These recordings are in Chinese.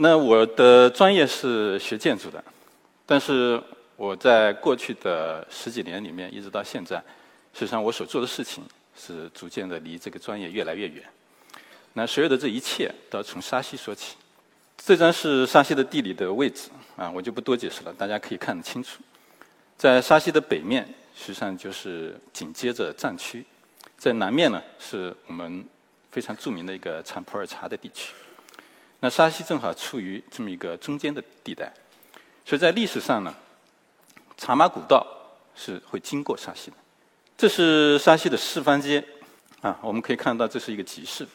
那我的专业是学建筑的，但是我在过去的十几年里面，一直到现在，实际上我所做的事情是逐渐的离这个专业越来越远。那所有的这一切都要从沙溪说起。这张是沙溪的地理的位置啊，我就不多解释了，大家可以看得清楚。在沙溪的北面，实际上就是紧接着战区；在南面呢，是我们非常著名的一个产普洱茶的地区。那沙溪正好处于这么一个中间的地带，所以在历史上呢，茶马古道是会经过沙溪的。这是沙溪的四方街啊，我们可以看到这是一个集市。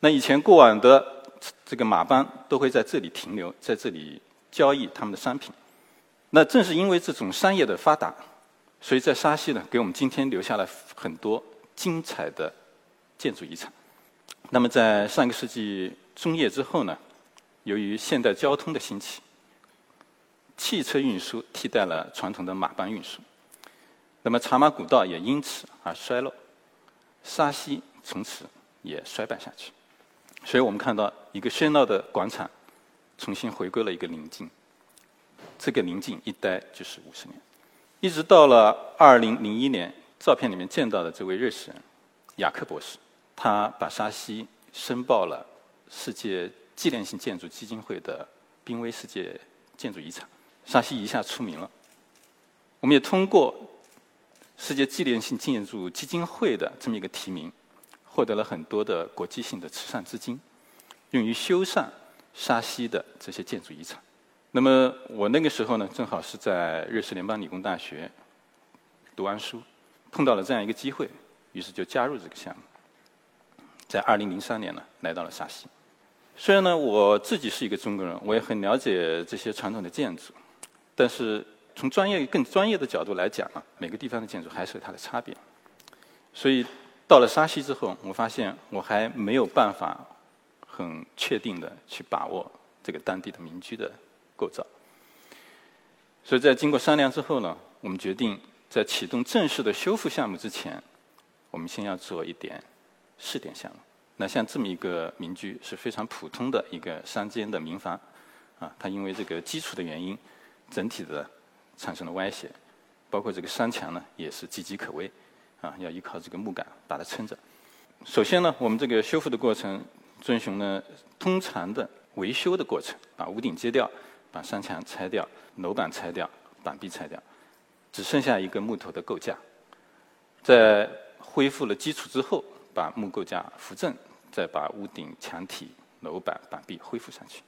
那以前过往的这个马帮都会在这里停留，在这里交易他们的商品。那正是因为这种商业的发达，所以在沙溪呢，给我们今天留下了很多精彩的建筑遗产。那么在上个世纪中叶之后呢，由于现代交通的兴起，汽车运输替代了传统的马帮运输，那么茶马古道也因此而衰落，沙溪从此也衰败下去。所以我们看到一个喧闹的广场，重新回归了一个宁静。这个宁静一待就是五十年，一直到了二零零一年，照片里面见到的这位瑞士人雅克博士，他把沙溪申报了世界纪念性建筑基金会的濒危世界建筑遗产，沙溪一下出名了。我们也通过世界纪念性建筑基金会的这么一个提名，获得了很多的国际性的慈善资金，用于修缮沙溪的这些建筑遗产。那么我那个时候呢，正好是在瑞士联邦理工大学读完书，碰到了这样一个机会，于是就加入这个项目。在二零零三年呢，来到了沙溪。虽然呢，我自己是一个中国人，我也很了解这些传统的建筑，但是从专业更专业的角度来讲啊，每个地方的建筑还是有它的差别。所以到了沙溪之后，我发现我还没有办法很确定的去把握这个当地的民居的。构造，所以在经过商量之后呢，我们决定在启动正式的修复项目之前，我们先要做一点试点项目。那像这么一个民居是非常普通的一个山间的民房，啊，它因为这个基础的原因，整体的产生了歪斜，包括这个山墙呢也是岌岌可危，啊，要依靠这个木杆把它撑着。首先呢，我们这个修复的过程遵循了通常的维修的过程，把屋顶揭掉。把山墙拆掉，楼板拆掉，板壁拆掉，只剩下一个木头的构架。在恢复了基础之后，把木构架扶正，再把屋顶、墙体、楼板、板壁恢复上去。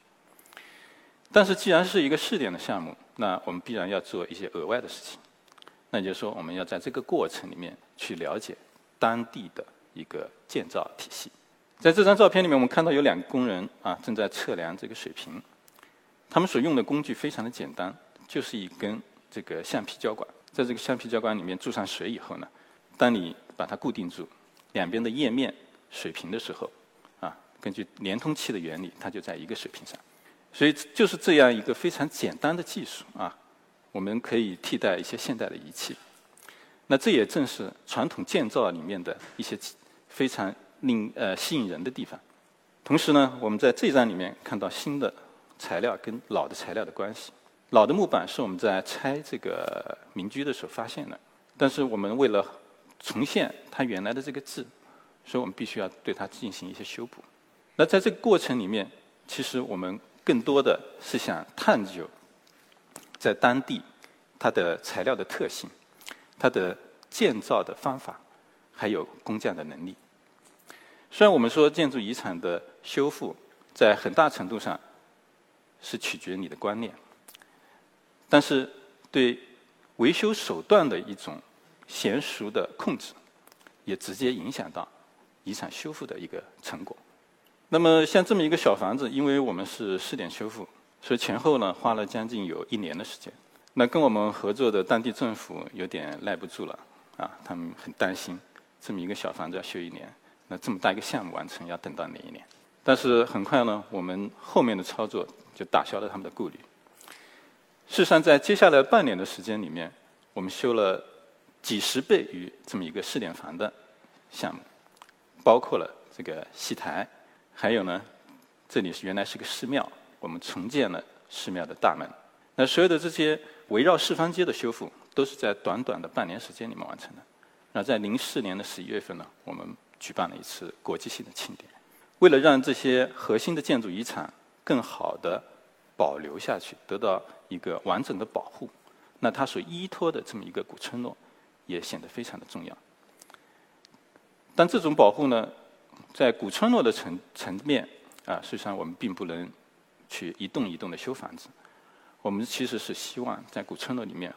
但是，既然是一个试点的项目，那我们必然要做一些额外的事情。那就是说，我们要在这个过程里面去了解当地的一个建造体系。在这张照片里面，我们看到有两个工人啊，正在测量这个水平。他们所用的工具非常的简单，就是一根这个橡皮胶管，在这个橡皮胶管里面注上水以后呢，当你把它固定住，两边的页面水平的时候，啊，根据连通器的原理，它就在一个水平上。所以就是这样一个非常简单的技术啊，我们可以替代一些现代的仪器。那这也正是传统建造里面的一些非常令呃吸引人的地方。同时呢，我们在这张里面看到新的。材料跟老的材料的关系，老的木板是我们在拆这个民居的时候发现的，但是我们为了重现它原来的这个字，所以我们必须要对它进行一些修补。那在这个过程里面，其实我们更多的是想探究在当地它的材料的特性、它的建造的方法，还有工匠的能力。虽然我们说建筑遗产的修复在很大程度上，是取决于你的观念，但是对维修手段的一种娴熟的控制，也直接影响到遗产修复的一个成果。那么像这么一个小房子，因为我们是试点修复，所以前后呢花了将近有一年的时间。那跟我们合作的当地政府有点耐不住了，啊，他们很担心这么一个小房子要修一年，那这么大一个项目完成要等到哪一年？但是很快呢，我们后面的操作。就打消了他们的顾虑。事实上，在接下来半年的时间里面，我们修了几十倍于这么一个试点房的项目，包括了这个戏台，还有呢这里是原来是个寺庙，我们重建了寺庙的大门。那所有的这些围绕四方街的修复，都是在短短的半年时间里面完成的。那在零四年的十一月份呢，我们举办了一次国际性的庆典，为了让这些核心的建筑遗产更好的保留下去，得到一个完整的保护，那它所依托的这么一个古村落，也显得非常的重要。但这种保护呢，在古村落的层层面啊，实际上我们并不能去一栋一栋的修房子。我们其实是希望在古村落里面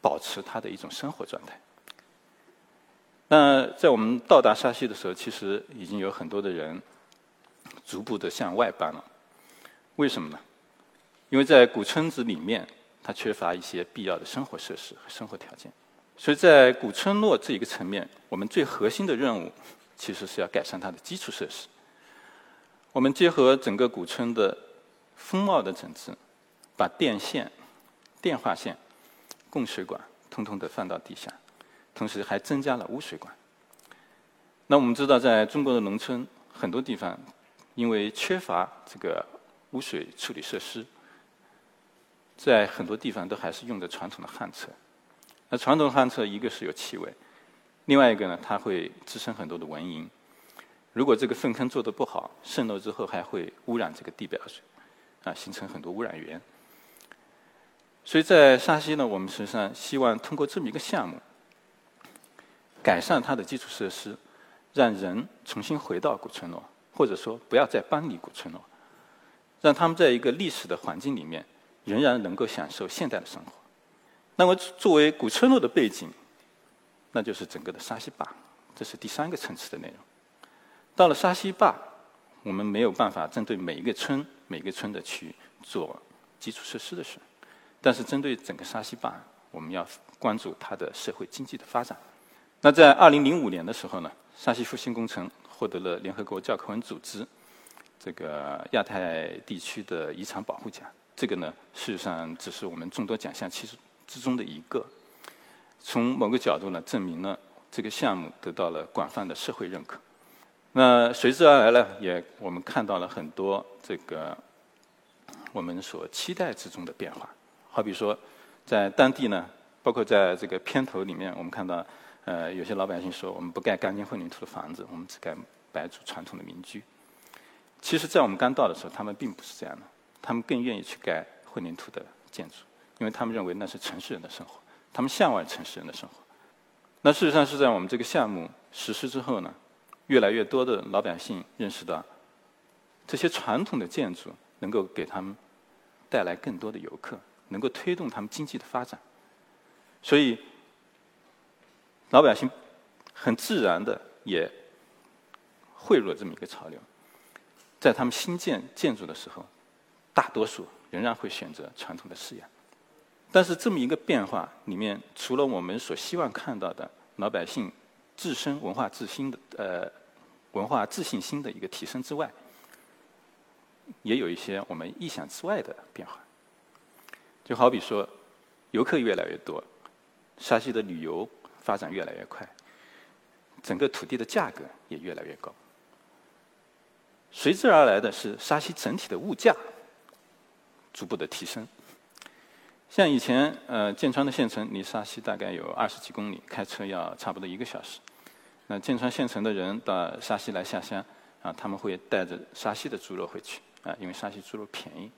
保持它的一种生活状态。那在我们到达沙溪的时候，其实已经有很多的人逐步的向外搬了。为什么呢？因为在古村子里面，它缺乏一些必要的生活设施和生活条件。所以在古村落这一个层面，我们最核心的任务其实是要改善它的基础设施。我们结合整个古村的风貌的整治，把电线、电话线、供水管通通的放到地下，同时还增加了污水管。那我们知道，在中国的农村很多地方，因为缺乏这个污水处理设施，在很多地方都还是用的传统的旱厕。那传统旱厕，一个是有气味，另外一个呢，它会滋生很多的蚊蝇。如果这个粪坑做的不好，渗漏之后还会污染这个地表水，啊，形成很多污染源。所以在沙溪呢，我们实际上希望通过这么一个项目，改善它的基础设施，让人重新回到古村落，或者说不要再搬离古村落，让他们在一个历史的环境里面，仍然能够享受现代的生活。那么，作为古村落的背景，那就是整个的沙溪坝，这是第三个层次的内容。到了沙溪坝，我们没有办法针对每一个村、每个村的去做基础设施的事，但是针对整个沙溪坝，我们要关注它的社会经济的发展。那在二零零五年的时候呢，沙溪复兴工程获得了联合国教科文组织这个亚太地区的遗产保护奖。这个呢，事实上只是我们众多奖项其实。之中的一个，从某个角度呢，证明了这个项目得到了广泛的社会认可。那随之而来呢，也我们看到了很多这个我们所期待之中的变化。好比说，在当地呢，包括在这个片头里面，我们看到，呃，有些老百姓说，我们不盖钢筋混凝土的房子，我们只盖白族传统的民居。其实，在我们刚到的时候，他们并不是这样的，他们更愿意去盖混凝土的建筑。因为他们认为那是城市人的生活，他们向往城市人的生活。那事实上是在我们这个项目实施之后呢，越来越多的老百姓认识到，这些传统的建筑能够给他们带来更多的游客，能够推动他们经济的发展。所以，老百姓很自然的也汇入了这么一个潮流，在他们新建建筑的时候，大多数仍然会选择传统的式样。但是这么一个变化里面，除了我们所希望看到的老百姓自身文化自信的呃文化自信心的一个提升之外，也有一些我们意想之外的变化。就好比说，游客越来越多，沙溪的旅游发展越来越快，整个土地的价格也越来越高。随之而来的是沙溪整体的物价逐步的提升。像以前，呃，建川的县城离沙溪大概有二十几公里，开车要差不多一个小时。那建川县城的人到沙溪来下乡，啊，他们会带着沙溪的猪肉回去，啊，因为沙溪猪肉便宜。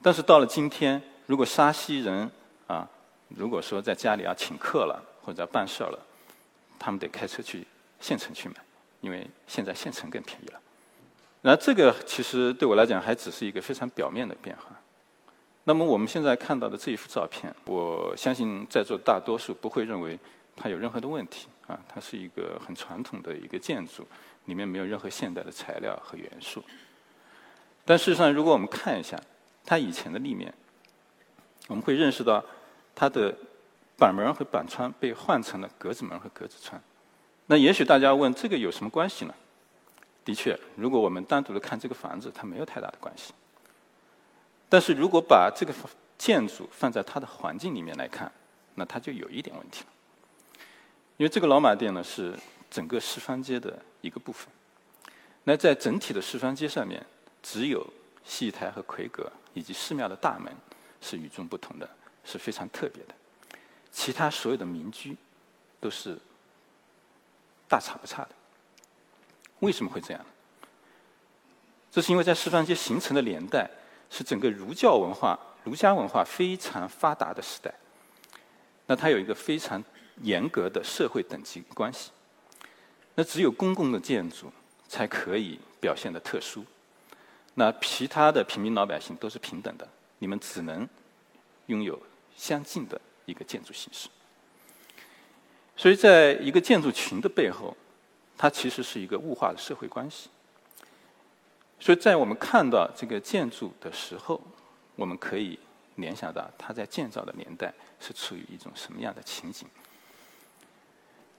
但是到了今天，如果沙溪人啊，如果说在家里要请客了或者要办事儿了，他们得开车去县城去买，因为现在县城更便宜了。那这个其实对我来讲还只是一个非常表面的变化。那么我们现在看到的这一幅照片，我相信在座大多数不会认为它有任何的问题啊，它是一个很传统的一个建筑，里面没有任何现代的材料和元素。但事实上，如果我们看一下它以前的立面，我们会认识到它的板门和板窗被换成了格子门和格子窗。那也许大家问这个有什么关系呢？的确，如果我们单独的看这个房子，它没有太大的关系。但是如果把这个建筑放在它的环境里面来看，那它就有一点问题了。因为这个老马店呢是整个四方街的一个部分。那在整体的示范街上面，只有戏台和魁阁以及寺庙的大门是与众不同的，是非常特别的。其他所有的民居都是大差不差的。为什么会这样？这是因为在示范街形成的年代是整个儒教文化、儒家文化非常发达的时代。那它有一个非常严格的社会等级关系。那只有公共的建筑才可以表现的特殊。那其他的平民老百姓都是平等的，你们只能拥有相近的一个建筑形式。所以在一个建筑群的背后，它其实是一个物化的社会关系。所以在我们看到这个建筑的时候，我们可以联想到它在建造的年代是处于一种什么样的情景。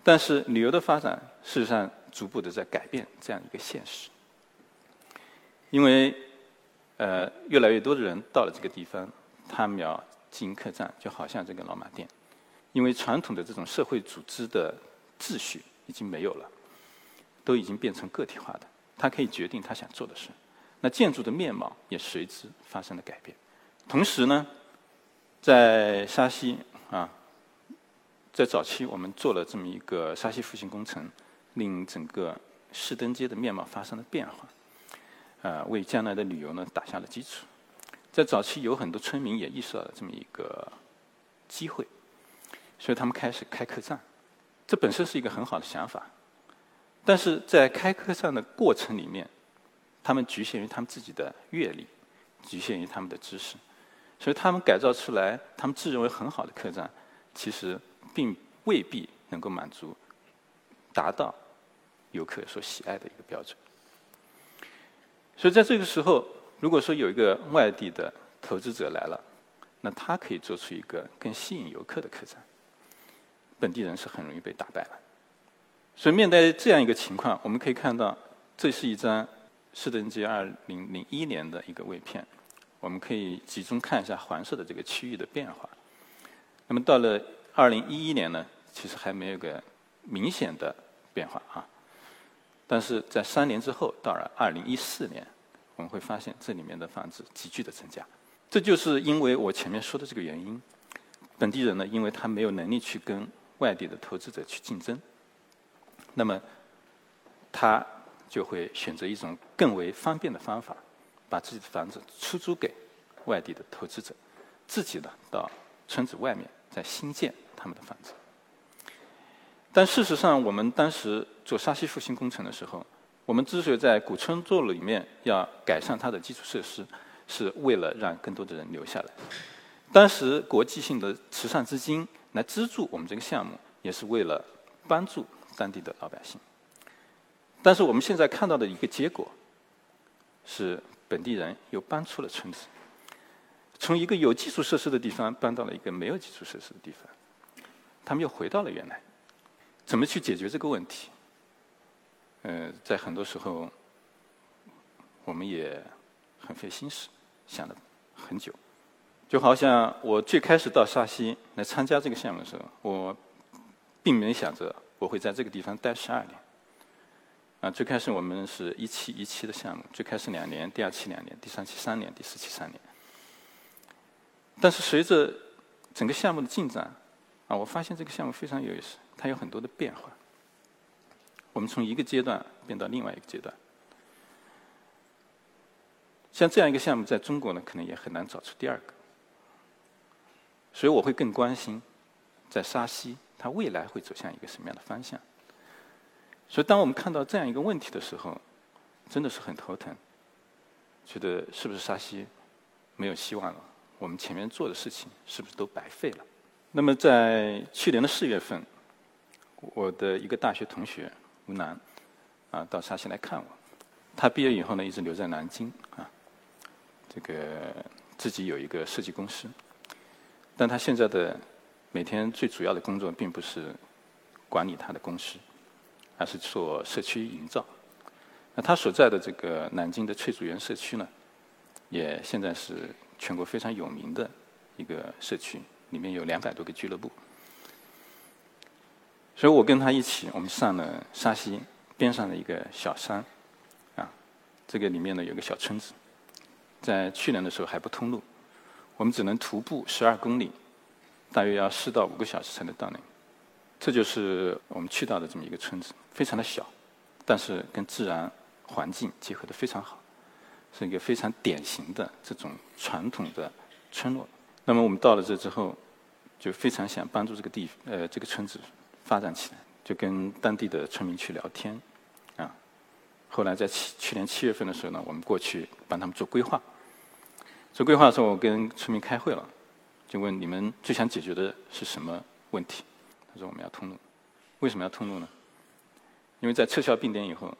但是旅游的发展事实上逐步的在改变这样一个现实，因为呃越来越多的人到了这个地方，他们要经营客栈，就好像这个老马店，因为传统的这种社会组织的秩序已经没有了，都已经变成个体化的。他可以决定他想做的事，那建筑的面貌也随之发生了改变。同时呢，在沙溪啊，在早期我们做了这么一个沙溪复兴工程，令整个市登街的面貌发生了变化，啊，为将来的旅游呢打下了基础。在早期有很多村民也意识到了这么一个机会，所以他们开始开客栈，这本身是一个很好的想法。但是在开客栈的过程里面，他们局限于他们自己的阅历，局限于他们的知识，所以他们改造出来，他们自认为很好的客栈，其实并未必能够满足达到游客所喜爱的一个标准。所以在这个时候，如果说有一个外地的投资者来了，那他可以做出一个更吸引游客的客栈，本地人是很容易被打败了。所以面对这样一个情况，我们可以看到，这是一张市登街二零零一年的一个位片。我们可以集中看一下黄色的这个区域的变化。那么到了二零一一年呢，其实还没有个明显的变化啊。但是在三年之后，到了二零一四年，我们会发现这里面的房子急剧的增加。这就是因为我前面说的这个原因，本地人呢，因为他没有能力去跟外地的投资者去竞争。那么，他就会选择一种更为方便的方法，把自己的房子出租给外地的投资者，自己呢到村子外面再新建他们的房子。但事实上，我们当时做沙溪复兴工程的时候，我们之所以在古村座里面要改善它的基础设施，是为了让更多的人留下来。当时国际性的慈善资金来资助我们这个项目，也是为了帮助。当地的老百姓，但是我们现在看到的一个结果，是本地人又搬出了村子，从一个有基础设施的地方搬到了一个没有基础设施的地方，他们又回到了原来。怎么去解决这个问题？呃，在很多时候，我们也很费心思，想了很久。就好像我最开始到沙溪来参加这个项目的时候，我并没想着。我会在这个地方待十二年。啊，最开始我们是一期一期的项目，最开始两年，第二期两年，第三期三年，第四期三年。但是随着整个项目的进展，啊，我发现这个项目非常有意思，它有很多的变化。我们从一个阶段变到另外一个阶段。像这样一个项目，在中国呢，可能也很难找出第二个。所以我会更关心在沙溪。它未来会走向一个什么样的方向？所以，当我们看到这样一个问题的时候，真的是很头疼，觉得是不是沙溪没有希望了？我们前面做的事情是不是都白费了？那么，在去年的四月份，我的一个大学同学吴楠啊，到沙溪来看我。他毕业以后呢，一直留在南京啊，这个自己有一个设计公司，但他现在的。每天最主要的工作并不是管理他的公司，而是做社区营造。那他所在的这个南京的翠竹园社区呢，也现在是全国非常有名的一个社区，里面有两百多个俱乐部。所以我跟他一起，我们上了沙溪边上的一个小山，啊，这个里面呢有个小村子，在去年的时候还不通路，我们只能徒步十二公里，大约要四到五个小时才能到那。这就是我们去到的这么一个村子，非常的小，但是跟自然环境结合的非常好，是一个非常典型的这种传统的村落。那么我们到了这之后，就非常想帮助这个地呃这个村子发展起来，就跟当地的村民去聊天，啊，后来在七去年七月份的时候呢，我们过去帮他们做规划。做规划的时候，我跟村民开会了，就问你们最想解决的是什么问题？他说我们要通路，为什么要通路呢？因为在撤销并点以后，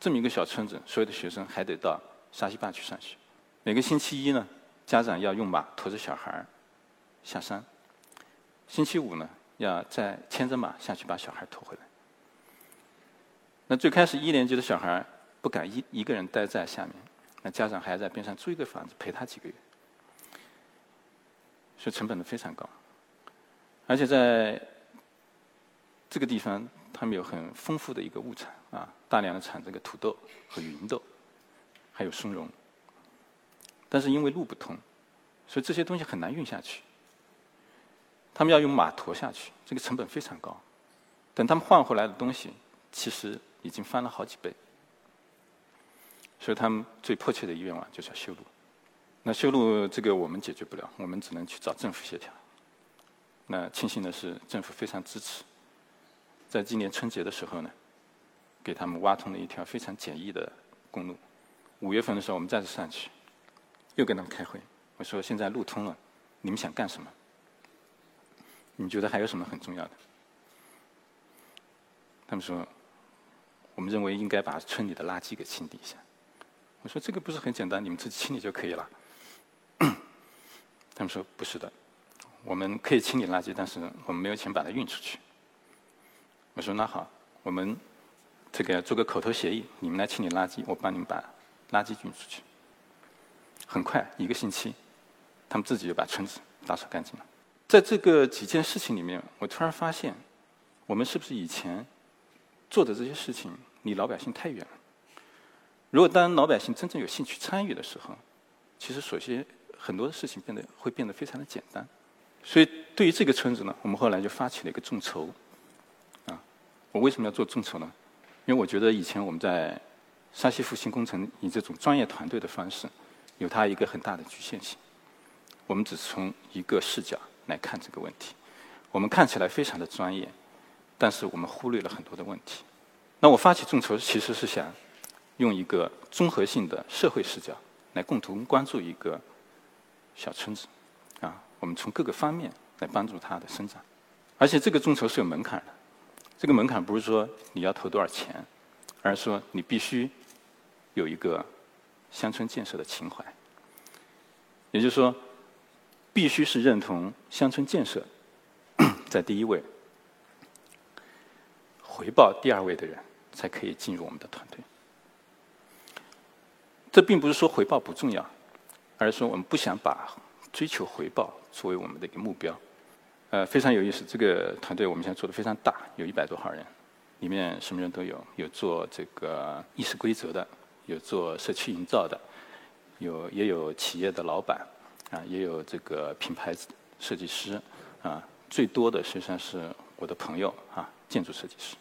这么一个小村子，所有的学生还得到沙溪坝去上学。每个星期一呢，家长要用马驮着小孩儿下山；星期五呢，要再牵着马下去把小孩驮回来。那最开始一年级的小孩不敢一一个人待在下面，那家长还要在边上租一个房子陪他几个月，所以成本呢非常高，而且在。这个地方，他们有很丰富的一个物产啊，大量的产这个土豆和芸豆，还有松茸。但是因为路不通，所以这些东西很难运下去。他们要用马驮下去，这个成本非常高。等他们换回来的东西，其实已经翻了好几倍。所以他们最迫切的愿望就是要修路。那修路这个我们解决不了，我们只能去找政府协调。那庆幸的是，政府非常支持。在今年春节的时候呢，给他们挖通了一条非常简易的公路。五月份的时候，我们再次上去，又跟他们开会。我说：“现在路通了，你们想干什么？你觉得还有什么很重要的？”他们说：“我们认为应该把村里的垃圾给清理一下。”我说：“这个不是很简单，你们自己清理就可以了。”他们说：“不是的，我们可以清理垃圾，但是我们没有钱把它运出去。”我说那好，我们这个做个口头协议，你们来清理垃圾，我帮你们把垃圾运出去。很快一个星期，他们自己就把村子打扫干净了。在这个几件事情里面，我突然发现，我们是不是以前做的这些事情离老百姓太远了？如果当老百姓真正有兴趣参与的时候，其实首先很多的事情变得会变得非常的简单。所以对于这个村子呢，我们后来就发起了一个众筹。啊我为什么要做众筹呢？因为我觉得以前我们在山西复兴工程以这种专业团队的方式，有它一个很大的局限性。我们只是从一个视角来看这个问题，我们看起来非常的专业，但是我们忽略了很多的问题。那我发起众筹其实是想用一个综合性的社会视角来共同关注一个小村子，啊，我们从各个方面来帮助它的生长，而且这个众筹是有门槛的。这个门槛不是说你要投多少钱，而是说你必须有一个乡村建设的情怀。也就是说，必须是认同乡村建设 在第一位，回报第二位的人才可以进入我们的团队。这并不是说回报不重要，而是说我们不想把追求回报作为我们的一个目标。呃，非常有意思。这个团队我们现在做的非常大，有一百多号人，里面什么人都有，有做这个议事规则的，有做社区营造的，有也有企业的老板，啊，也有这个品牌设计师，啊，最多的实际上是我的朋友啊，建筑设计师。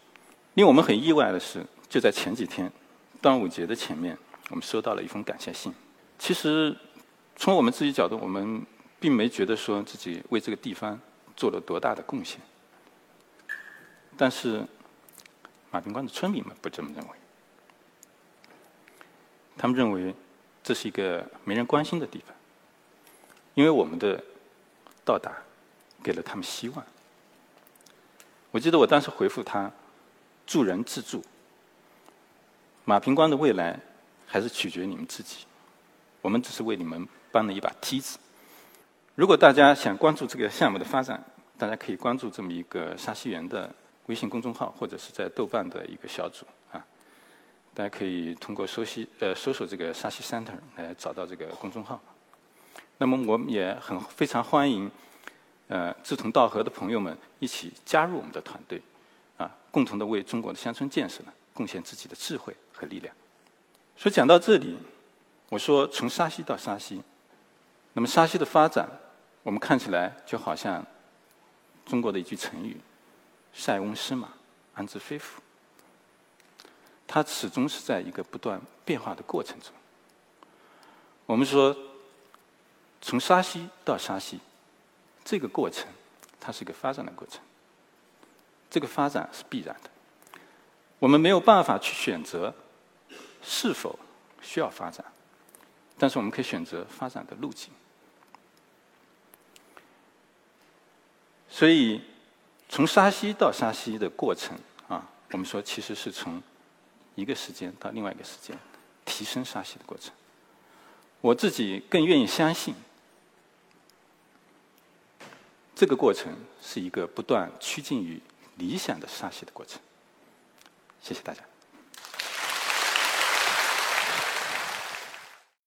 令我们很意外的是，就在前几天，端午节的前面，我们收到了一封感谢信。其实，从我们自己角度，我们并没觉得说自己为这个地方。做了多大的贡献？但是马坪关的村民们不这么认为，他们认为这是一个没人关心的地方，因为我们的到达给了他们希望。我记得我当时回复他：“助人自助，马坪关的未来还是取决你们自己，我们只是为你们搬了一把梯子。”如果大家想关注这个项目的发展，大家可以关注这么一个沙溪园的微信公众号，或者是在豆瓣的一个小组啊。大家可以通过搜西呃搜索这个沙溪 Center 来找到这个公众号。那么我们也很非常欢迎呃志同道合的朋友们一起加入我们的团队啊，共同的为中国的乡村建设呢贡献自己的智慧和力量。所以讲到这里，我说从沙溪到沙溪，那么沙溪的发展，我们看起来就好像中国的一句成语“塞翁失马，安知非福”。它始终是在一个不断变化的过程中。我们说，从沙溪到沙溪，这个过程，它是一个发展的过程。这个发展是必然的，我们没有办法去选择是否需要发展，但是我们可以选择发展的路径。所以，从沙溪到沙溪的过程啊，我们说其实是从。一个时间到另外一个时间，提升沙溪的过程。我自己更愿意相信，这个过程是一个不断趋近于理想的沙溪的过程。谢谢大家。